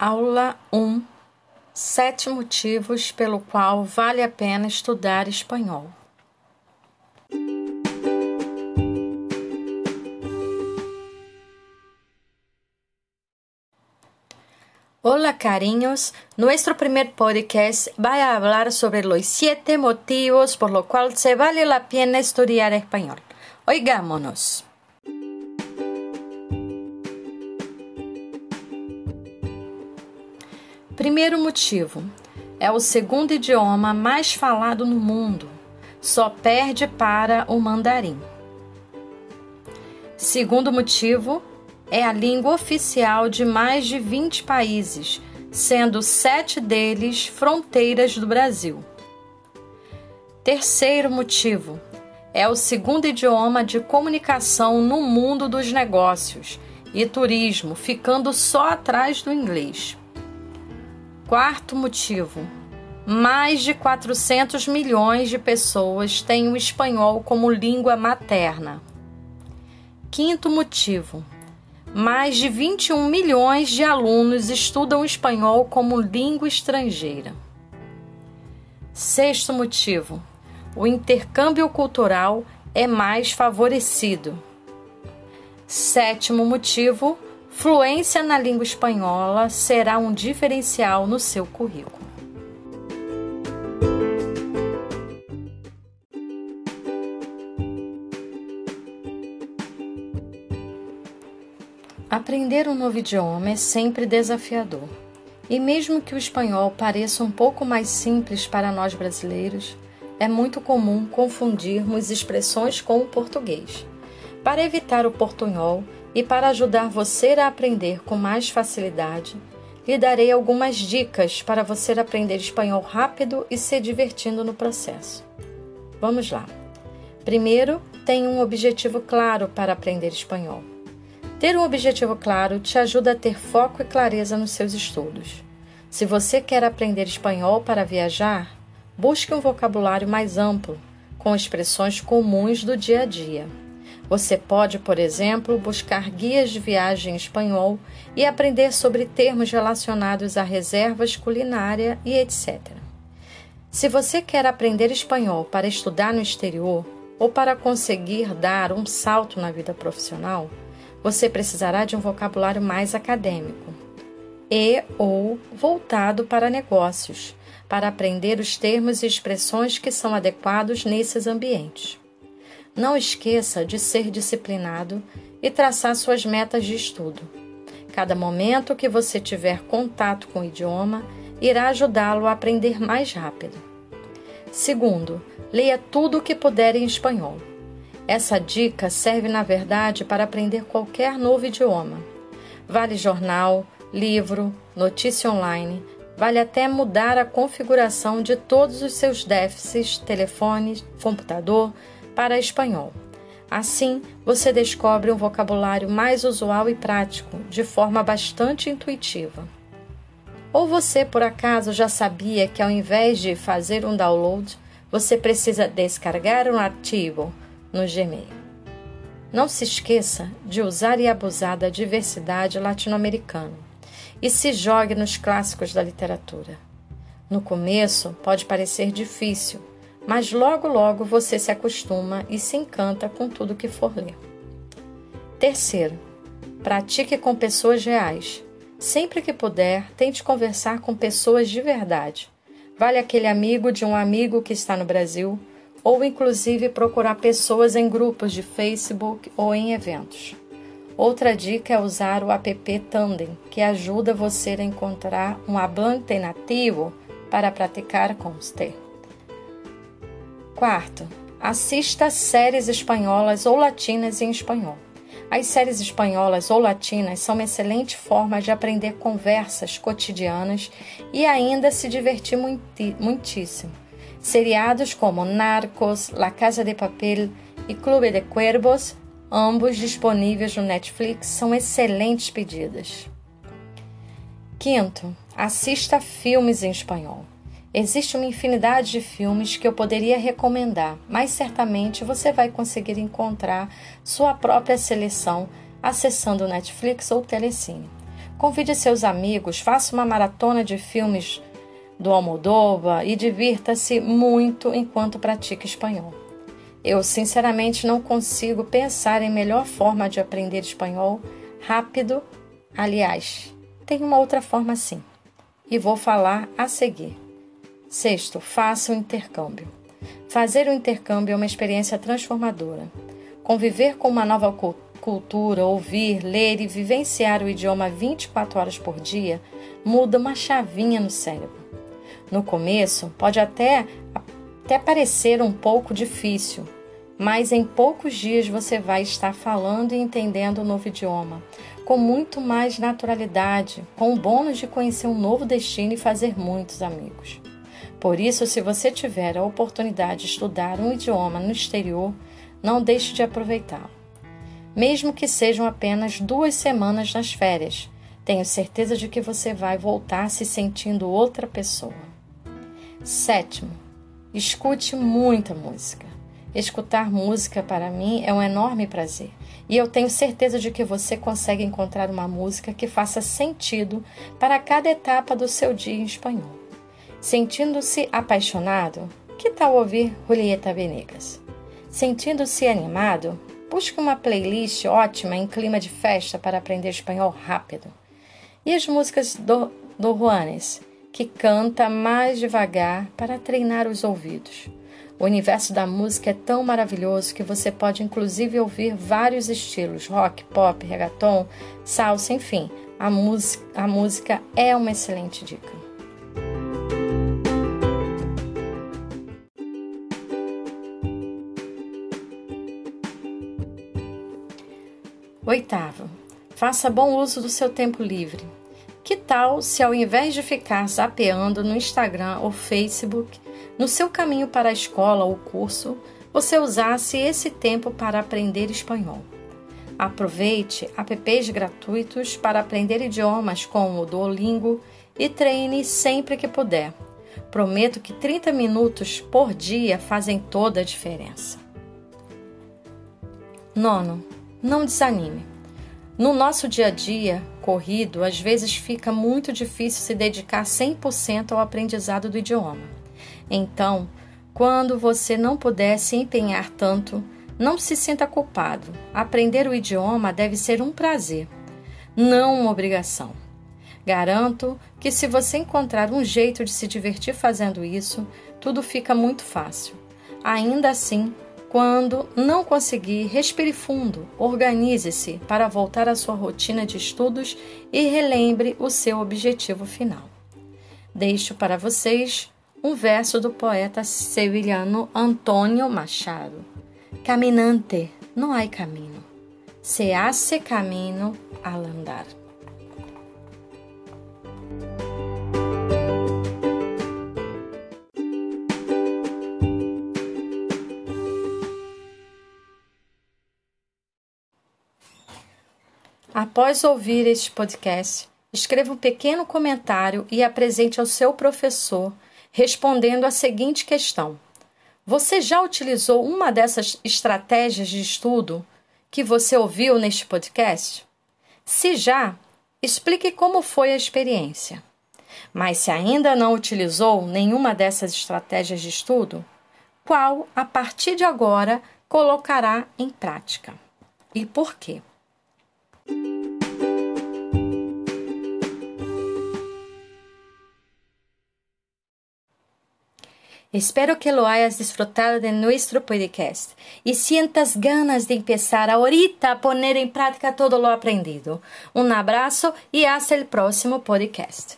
Aula 1 Sete motivos pelo qual vale a pena estudar espanhol. Hola cariños, nuestro primer podcast va a hablar sobre los siete motivos por los cuales se vale la pena estudiar español. Oigámonos. Primeiro motivo: é o segundo idioma mais falado no mundo, só perde para o mandarim. Segundo motivo: é a língua oficial de mais de 20 países, sendo sete deles fronteiras do Brasil. Terceiro motivo: é o segundo idioma de comunicação no mundo dos negócios e turismo, ficando só atrás do inglês. Quarto motivo: mais de 400 milhões de pessoas têm o espanhol como língua materna. Quinto motivo: mais de 21 milhões de alunos estudam espanhol como língua estrangeira. Sexto motivo: o intercâmbio cultural é mais favorecido. Sétimo motivo: Fluência na língua espanhola será um diferencial no seu currículo. Aprender um novo idioma é sempre desafiador. E mesmo que o espanhol pareça um pouco mais simples para nós brasileiros, é muito comum confundirmos expressões com o português. Para evitar o portunhol, e para ajudar você a aprender com mais facilidade, lhe darei algumas dicas para você aprender espanhol rápido e se divertindo no processo. Vamos lá. Primeiro, tenha um objetivo claro para aprender espanhol. Ter um objetivo claro te ajuda a ter foco e clareza nos seus estudos. Se você quer aprender espanhol para viajar, busque um vocabulário mais amplo, com expressões comuns do dia a dia. Você pode, por exemplo, buscar guias de viagem em espanhol e aprender sobre termos relacionados a reservas culinária e etc. Se você quer aprender espanhol para estudar no exterior ou para conseguir dar um salto na vida profissional, você precisará de um vocabulário mais acadêmico e ou voltado para negócios, para aprender os termos e expressões que são adequados nesses ambientes. Não esqueça de ser disciplinado e traçar suas metas de estudo. Cada momento que você tiver contato com o idioma irá ajudá-lo a aprender mais rápido. Segundo, leia tudo o que puder em espanhol. Essa dica serve, na verdade, para aprender qualquer novo idioma. Vale jornal, livro, notícia online, vale até mudar a configuração de todos os seus déficits, telefone, computador, para espanhol. Assim, você descobre um vocabulário mais usual e prático, de forma bastante intuitiva. Ou você, por acaso, já sabia que ao invés de fazer um download, você precisa descarregar um arquivo no Gmail? Não se esqueça de usar e abusar da diversidade latino-americana e se jogue nos clássicos da literatura. No começo, pode parecer difícil, mas logo logo você se acostuma e se encanta com tudo que for ler. Terceiro, pratique com pessoas reais. Sempre que puder, tente conversar com pessoas de verdade. Vale aquele amigo de um amigo que está no Brasil, ou inclusive procurar pessoas em grupos de Facebook ou em eventos. Outra dica é usar o app Tandem, que ajuda você a encontrar um hablante nativo para praticar com você. Quarto, assista séries espanholas ou latinas em espanhol. As séries espanholas ou latinas são uma excelente forma de aprender conversas cotidianas e ainda se divertir muitíssimo. Seriados como Narcos, La Casa de Papel e Clube de Cuervos, ambos disponíveis no Netflix, são excelentes pedidas. Quinto, assista filmes em espanhol. Existe uma infinidade de filmes que eu poderia recomendar, mas certamente você vai conseguir encontrar sua própria seleção acessando Netflix ou Telecine. Convide seus amigos, faça uma maratona de filmes do Almodóvar e divirta-se muito enquanto pratica espanhol. Eu, sinceramente, não consigo pensar em melhor forma de aprender espanhol rápido. Aliás, tem uma outra forma sim. E vou falar a seguir. Sexto, faça o intercâmbio. Fazer o intercâmbio é uma experiência transformadora. Conviver com uma nova cultura, ouvir, ler e vivenciar o idioma 24 horas por dia muda uma chavinha no cérebro. No começo, pode até, até parecer um pouco difícil, mas em poucos dias você vai estar falando e entendendo o novo idioma, com muito mais naturalidade, com o bônus de conhecer um novo destino e fazer muitos amigos. Por isso, se você tiver a oportunidade de estudar um idioma no exterior, não deixe de aproveitá-lo. Mesmo que sejam apenas duas semanas nas férias, tenho certeza de que você vai voltar se sentindo outra pessoa. Sétimo, escute muita música. Escutar música para mim é um enorme prazer e eu tenho certeza de que você consegue encontrar uma música que faça sentido para cada etapa do seu dia em espanhol. Sentindo-se apaixonado, que tal ouvir Julieta Venegas? Sentindo-se animado, busque uma playlist ótima em clima de festa para aprender espanhol rápido. E as músicas do, do Juanes, que canta mais devagar para treinar os ouvidos. O universo da música é tão maravilhoso que você pode inclusive ouvir vários estilos: rock, pop, reggaeton, salsa, enfim. A, a música é uma excelente dica. Oitavo, faça bom uso do seu tempo livre. Que tal se ao invés de ficar zapeando no Instagram ou Facebook, no seu caminho para a escola ou curso, você usasse esse tempo para aprender espanhol? Aproveite apps gratuitos para aprender idiomas como o Duolingo e treine sempre que puder. Prometo que 30 minutos por dia fazem toda a diferença. Nono, não desanime. No nosso dia a dia corrido, às vezes fica muito difícil se dedicar 100% ao aprendizado do idioma. Então, quando você não puder se empenhar tanto, não se sinta culpado. Aprender o idioma deve ser um prazer, não uma obrigação. Garanto que se você encontrar um jeito de se divertir fazendo isso, tudo fica muito fácil. Ainda assim, quando não conseguir, respire fundo, organize-se para voltar à sua rotina de estudos e relembre o seu objetivo final. Deixo para vocês um verso do poeta sevilhano Antônio Machado: Caminante, não há caminho, se hace caminho al andar. Após ouvir este podcast, escreva um pequeno comentário e apresente ao seu professor, respondendo a seguinte questão: Você já utilizou uma dessas estratégias de estudo que você ouviu neste podcast? Se já, explique como foi a experiência. Mas se ainda não utilizou nenhuma dessas estratégias de estudo, qual a partir de agora colocará em prática? E por quê? Espero que lo hayas disfrutado de nuestro podcast y sientas ganas de empezar ahorita a poner en práctica todo lo aprendido. Un abrazo y hasta el próximo podcast.